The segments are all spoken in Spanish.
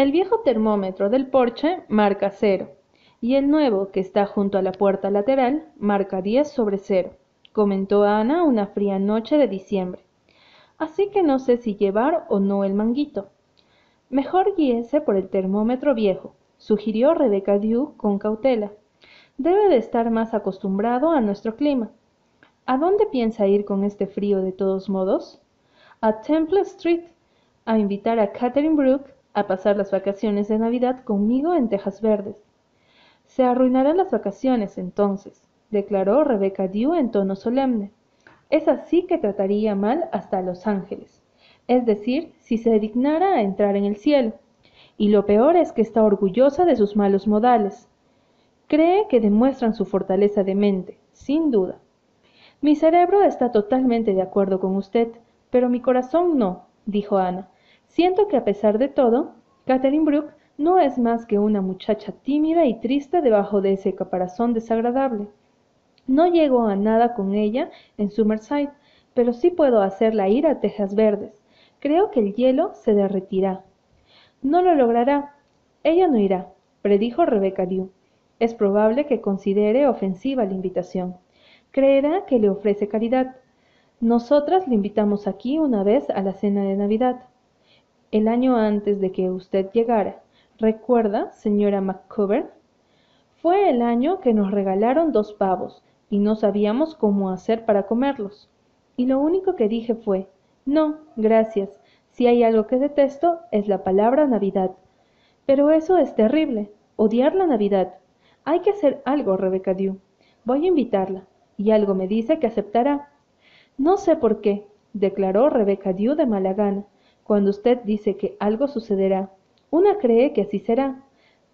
El viejo termómetro del porche marca cero, y el nuevo, que está junto a la puerta lateral, marca diez sobre cero, comentó Ana una fría noche de diciembre. Así que no sé si llevar o no el manguito. Mejor guíese por el termómetro viejo, sugirió Rebecca Dew con cautela. Debe de estar más acostumbrado a nuestro clima. ¿A dónde piensa ir con este frío de todos modos? A Temple Street, a invitar a Catherine Brooke a pasar las vacaciones de Navidad conmigo en Tejas Verdes. Se arruinarán las vacaciones entonces, declaró Rebecca Dew en tono solemne. Es así que trataría mal hasta a Los Ángeles, es decir, si se dignara a entrar en el cielo. Y lo peor es que está orgullosa de sus malos modales. Cree que demuestran su fortaleza de mente, sin duda. Mi cerebro está totalmente de acuerdo con usted, pero mi corazón no, dijo Ana. Siento que a pesar de todo, Catherine Brooke no es más que una muchacha tímida y triste debajo de ese caparazón desagradable. No llego a nada con ella en Summerside, pero sí puedo hacerla ir a Tejas Verdes. Creo que el hielo se derretirá. No lo logrará. Ella no irá, predijo Rebecca Dew. Es probable que considere ofensiva la invitación. Creerá que le ofrece caridad. Nosotras le invitamos aquí una vez a la cena de Navidad el año antes de que usted llegara. ¿Recuerda, señora McCover? Fue el año que nos regalaron dos pavos y no sabíamos cómo hacer para comerlos. Y lo único que dije fue, no, gracias. Si hay algo que detesto es la palabra Navidad. Pero eso es terrible, odiar la Navidad. Hay que hacer algo, Rebecca Dew. Voy a invitarla, y algo me dice que aceptará. No sé por qué, declaró Rebecca Dew de mala gana, cuando usted dice que algo sucederá, una cree que así será.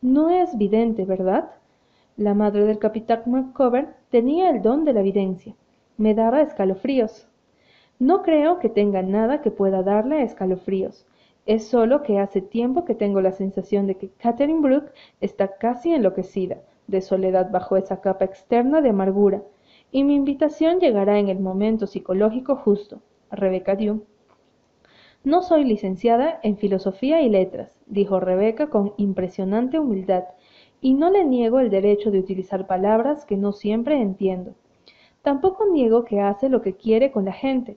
No es vidente, ¿verdad? La madre del capitán McCover tenía el don de la evidencia. Me daba escalofríos. No creo que tenga nada que pueda darle escalofríos. Es solo que hace tiempo que tengo la sensación de que Catherine Brooke está casi enloquecida, de soledad bajo esa capa externa de amargura, y mi invitación llegará en el momento psicológico justo. Rebecca Dew. No soy licenciada en Filosofía y Letras, dijo Rebeca con impresionante humildad, y no le niego el derecho de utilizar palabras que no siempre entiendo. Tampoco niego que hace lo que quiere con la gente.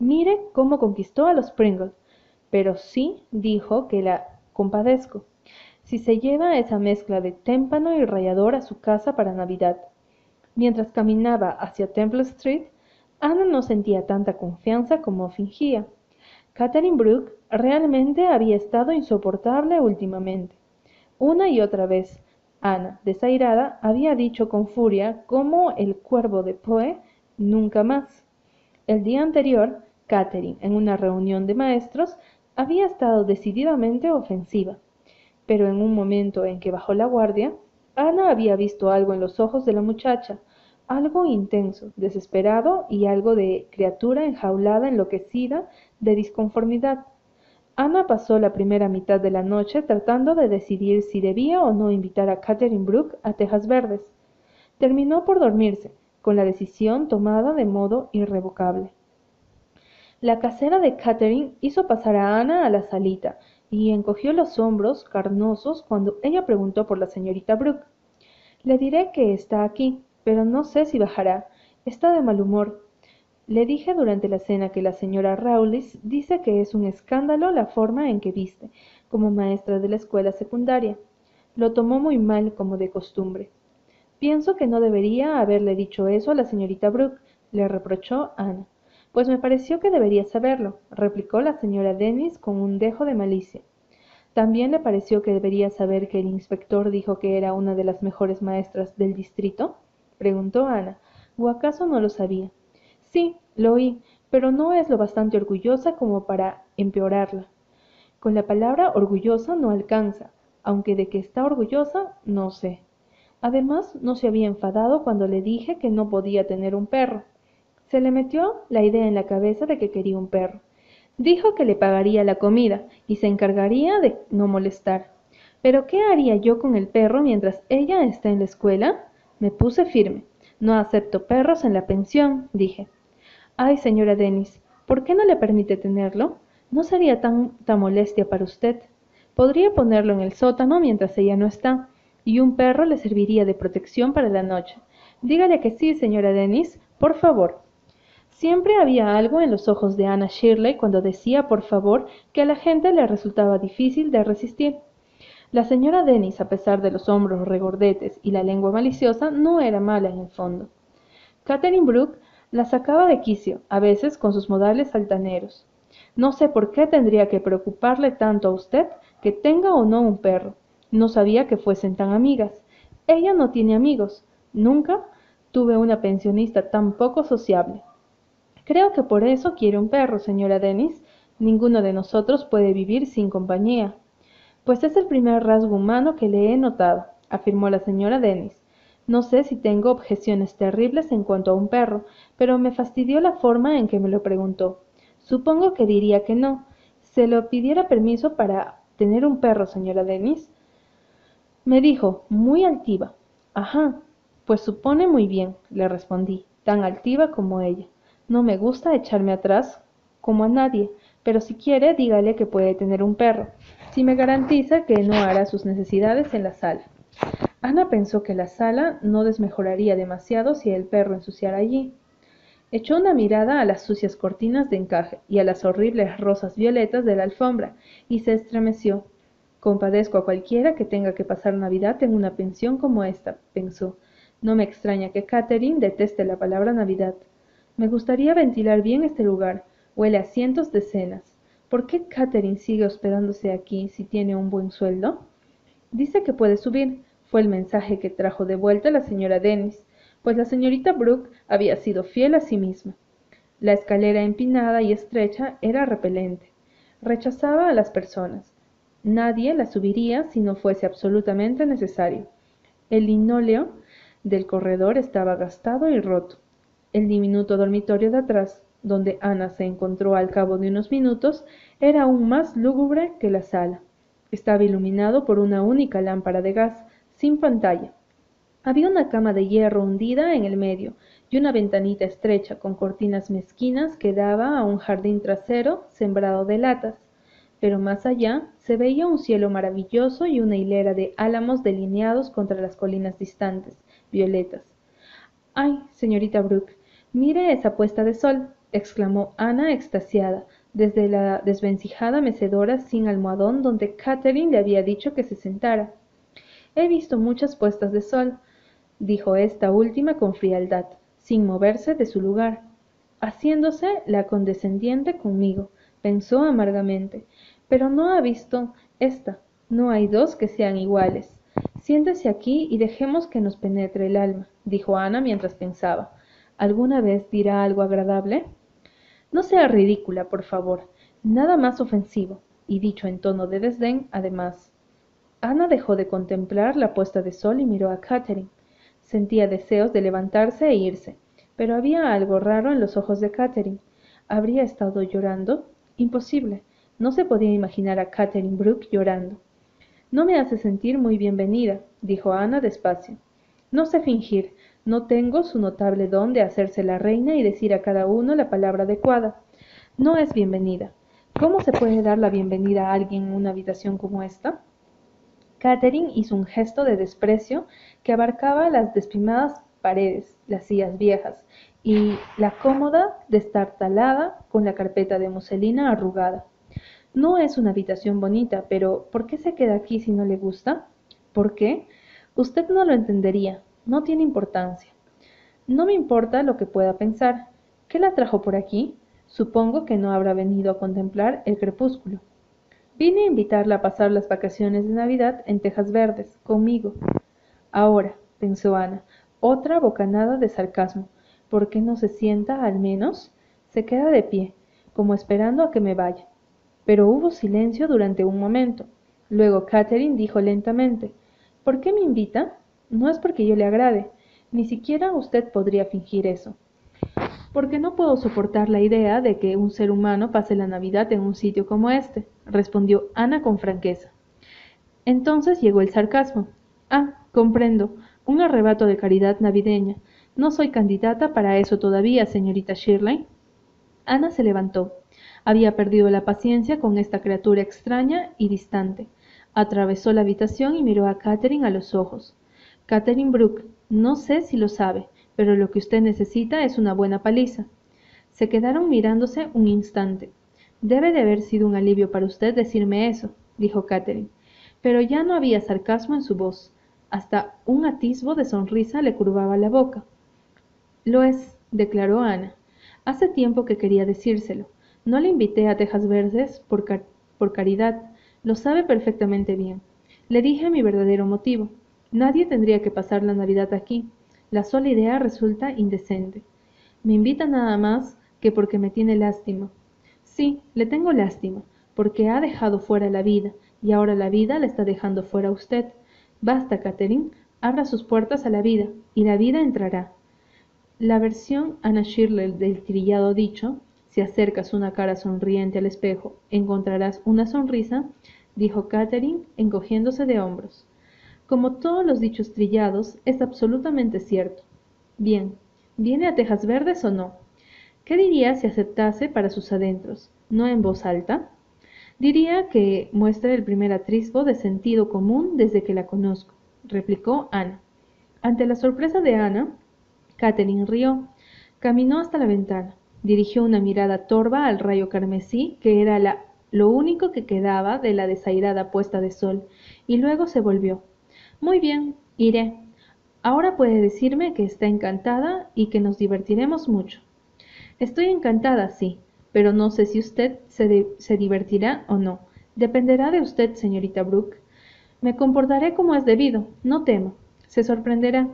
Mire cómo conquistó a los Pringles. Pero sí dijo que la compadezco. Si se lleva esa mezcla de témpano y rallador a su casa para Navidad. Mientras caminaba hacia Temple Street, Ana no sentía tanta confianza como fingía. Catherine Brooke realmente había estado insoportable últimamente. Una y otra vez, Ana, desairada, había dicho con furia como el cuervo de Poe, nunca más. El día anterior, Catherine, en una reunión de maestros, había estado decididamente ofensiva. Pero en un momento en que bajó la guardia, Ana había visto algo en los ojos de la muchacha, algo intenso, desesperado y algo de criatura enjaulada, enloquecida, de disconformidad. Ana pasó la primera mitad de la noche tratando de decidir si debía o no invitar a Catherine Brooke a Tejas Verdes. Terminó por dormirse, con la decisión tomada de modo irrevocable. La casera de Catherine hizo pasar a Ana a la salita y encogió los hombros carnosos cuando ella preguntó por la señorita Brooke. Le diré que está aquí, pero no sé si bajará. Está de mal humor. Le dije durante la cena que la señora Rawlis dice que es un escándalo la forma en que viste, como maestra de la escuela secundaria. Lo tomó muy mal, como de costumbre. Pienso que no debería haberle dicho eso a la señorita Brooke, le reprochó Ana. Pues me pareció que debería saberlo, replicó la señora Dennis con un dejo de malicia. ¿También le pareció que debería saber que el inspector dijo que era una de las mejores maestras del distrito? preguntó Ana. ¿O acaso no lo sabía? Sí, lo oí, pero no es lo bastante orgullosa como para empeorarla. Con la palabra orgullosa no alcanza, aunque de que está orgullosa, no sé. Además, no se había enfadado cuando le dije que no podía tener un perro. Se le metió la idea en la cabeza de que quería un perro. Dijo que le pagaría la comida y se encargaría de no molestar. Pero ¿qué haría yo con el perro mientras ella está en la escuela? Me puse firme. No acepto perros en la pensión, dije. Ay, señora Denis, ¿por qué no le permite tenerlo? No sería tanta molestia para usted. Podría ponerlo en el sótano mientras ella no está, y un perro le serviría de protección para la noche. Dígale que sí, señora Dennis, por favor. Siempre había algo en los ojos de Anna Shirley cuando decía por favor que a la gente le resultaba difícil de resistir. La señora Dennis, a pesar de los hombros regordetes y la lengua maliciosa, no era mala en el fondo. Catherine Brooke la sacaba de quicio, a veces con sus modales altaneros. No sé por qué tendría que preocuparle tanto a usted que tenga o no un perro. No sabía que fuesen tan amigas. Ella no tiene amigos. Nunca tuve una pensionista tan poco sociable. Creo que por eso quiere un perro, señora Dennis. Ninguno de nosotros puede vivir sin compañía. Pues es el primer rasgo humano que le he notado, afirmó la señora Dennis. No sé si tengo objeciones terribles en cuanto a un perro, pero me fastidió la forma en que me lo preguntó. Supongo que diría que no. ¿Se lo pidiera permiso para tener un perro, señora Dennis? Me dijo, muy altiva. Ajá, pues supone muy bien, le respondí, tan altiva como ella. No me gusta echarme atrás como a nadie, pero si quiere, dígale que puede tener un perro, si me garantiza que no hará sus necesidades en la sala. Ana pensó que la sala no desmejoraría demasiado si el perro ensuciara allí. Echó una mirada a las sucias cortinas de encaje y a las horribles rosas violetas de la alfombra y se estremeció. Compadezco a cualquiera que tenga que pasar Navidad en una pensión como esta, pensó. No me extraña que Catherine deteste la palabra Navidad. Me gustaría ventilar bien este lugar. Huele a cientos de cenas. ¿Por qué Catherine sigue hospedándose aquí si tiene un buen sueldo? Dice que puede subir, fue el mensaje que trajo de vuelta la señora Dennis, pues la señorita Brooke había sido fiel a sí misma. La escalera empinada y estrecha era repelente. Rechazaba a las personas. Nadie la subiría si no fuese absolutamente necesario. El linóleo del corredor estaba gastado y roto. El diminuto dormitorio de atrás, donde Ana se encontró al cabo de unos minutos, era aún más lúgubre que la sala. Estaba iluminado por una única lámpara de gas, sin pantalla. Había una cama de hierro hundida en el medio y una ventanita estrecha con cortinas mezquinas que daba a un jardín trasero sembrado de latas. Pero más allá se veía un cielo maravilloso y una hilera de álamos delineados contra las colinas distantes, violetas. Ay, señorita Brooke, Mire esa puesta de sol, exclamó Ana extasiada, desde la desvencijada mecedora sin almohadón donde Catherine le había dicho que se sentara. He visto muchas puestas de sol, dijo esta última con frialdad, sin moverse de su lugar. Haciéndose la condescendiente conmigo, pensó amargamente, pero no ha visto esta. No hay dos que sean iguales. Siéntese aquí y dejemos que nos penetre el alma, dijo Ana mientras pensaba. ¿Alguna vez dirá algo agradable? No sea ridícula, por favor. Nada más ofensivo. Y dicho en tono de desdén, además. Ana dejó de contemplar la puesta de sol y miró a Catherine. Sentía deseos de levantarse e irse, pero había algo raro en los ojos de Catherine. ¿Habría estado llorando? Imposible. No se podía imaginar a Catherine Brooke llorando. No me hace sentir muy bienvenida, dijo Ana despacio. No sé fingir, no tengo su notable don de hacerse la reina y decir a cada uno la palabra adecuada. No es bienvenida. ¿Cómo se puede dar la bienvenida a alguien en una habitación como esta? Catherine hizo un gesto de desprecio que abarcaba las despimadas paredes, las sillas viejas y la cómoda destartalada con la carpeta de muselina arrugada. No es una habitación bonita, pero ¿por qué se queda aquí si no le gusta? ¿Por qué? Usted no lo entendería, no tiene importancia. No me importa lo que pueda pensar. ¿Qué la trajo por aquí? Supongo que no habrá venido a contemplar el crepúsculo. Vine a invitarla a pasar las vacaciones de Navidad en Tejas Verdes, conmigo. Ahora, pensó Ana, otra bocanada de sarcasmo. ¿Por qué no se sienta, al menos? Se queda de pie, como esperando a que me vaya. Pero hubo silencio durante un momento. Luego Catherine dijo lentamente, ¿Por qué me invita? No es porque yo le agrade, ni siquiera usted podría fingir eso. Porque no puedo soportar la idea de que un ser humano pase la Navidad en un sitio como este, respondió Ana con franqueza. Entonces llegó el sarcasmo. Ah, comprendo, un arrebato de caridad navideña. No soy candidata para eso todavía, señorita Shirley. Ana se levantó. Había perdido la paciencia con esta criatura extraña y distante. Atravesó la habitación y miró a Catherine a los ojos. Catherine Brooke, no sé si lo sabe, pero lo que usted necesita es una buena paliza. Se quedaron mirándose un instante. Debe de haber sido un alivio para usted decirme eso, dijo Catherine. Pero ya no había sarcasmo en su voz. Hasta un atisbo de sonrisa le curvaba la boca. Lo es, declaró Ana. Hace tiempo que quería decírselo. No le invité a Tejas Verdes por, por caridad. Lo sabe perfectamente bien. Le dije mi verdadero motivo. Nadie tendría que pasar la Navidad aquí. La sola idea resulta indecente. Me invita nada más que porque me tiene lástima. Sí, le tengo lástima, porque ha dejado fuera la vida, y ahora la vida le está dejando fuera a usted. Basta, Catherine, abra sus puertas a la vida, y la vida entrará. La versión Anna Shirley del trillado dicho, si acercas una cara sonriente al espejo, encontrarás una sonrisa, dijo Catherine, encogiéndose de hombros. Como todos los dichos trillados, es absolutamente cierto. Bien, ¿viene a Tejas Verdes o no? ¿Qué diría si aceptase para sus adentros, no en voz alta? Diría que muestra el primer atrisbo de sentido común desde que la conozco, replicó Ana. Ante la sorpresa de Ana, Catherine rió. Caminó hasta la ventana, dirigió una mirada torva al rayo carmesí, que era la, lo único que quedaba de la desairada puesta de sol, y luego se volvió. Muy bien, iré. Ahora puede decirme que está encantada y que nos divertiremos mucho. Estoy encantada, sí, pero no sé si usted se, divertirá o no. Dependerá de usted, señorita Brooke. Me comportaré como es debido, no temo. Se sorprenderá.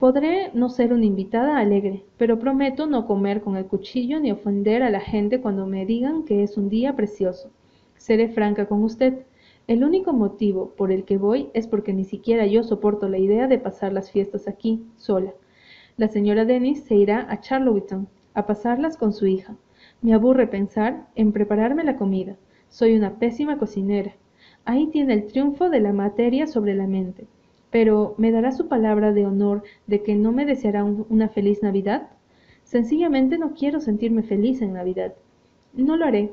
Podré no ser una invitada alegre, pero prometo no comer con el cuchillo ni ofender a la gente cuando me digan que es un día precioso. Seré franca con usted. El único motivo por el que voy es porque ni siquiera yo soporto la idea de pasar las fiestas aquí, sola. La señora Dennis se irá a Charlottetown a pasarlas con su hija. Me aburre pensar en prepararme la comida. Soy una pésima cocinera. Ahí tiene el triunfo de la materia sobre la mente. Pero, ¿me dará su palabra de honor de que no me deseará una feliz Navidad? Sencillamente no quiero sentirme feliz en Navidad. No lo haré,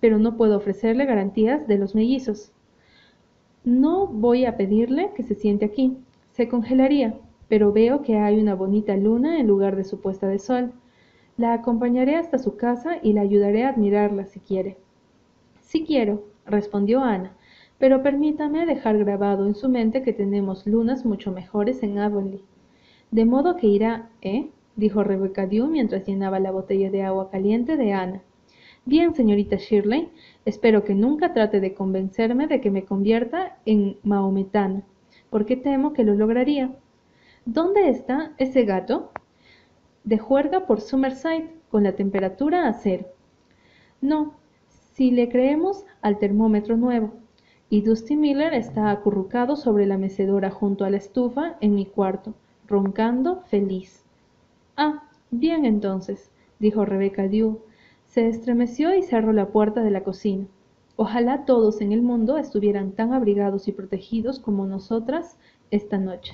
pero no puedo ofrecerle garantías de los mellizos. No voy a pedirle que se siente aquí. Se congelaría, pero veo que hay una bonita luna en lugar de su puesta de sol. La acompañaré hasta su casa y la ayudaré a admirarla si quiere. Sí quiero, respondió Ana, pero permítame dejar grabado en su mente que tenemos lunas mucho mejores en Avonlea. De modo que irá, ¿eh? dijo Rebecca Dew mientras llenaba la botella de agua caliente de Ana. Bien, señorita Shirley, espero que nunca trate de convencerme de que me convierta en maometana, porque temo que lo lograría. ¿Dónde está ese gato? de juerga por Summerside con la temperatura a cero. No, si le creemos al termómetro nuevo. Y Dusty Miller está acurrucado sobre la mecedora junto a la estufa en mi cuarto, roncando feliz. Ah, bien entonces, dijo Rebecca Dew. Se estremeció y cerró la puerta de la cocina. Ojalá todos en el mundo estuvieran tan abrigados y protegidos como nosotras esta noche.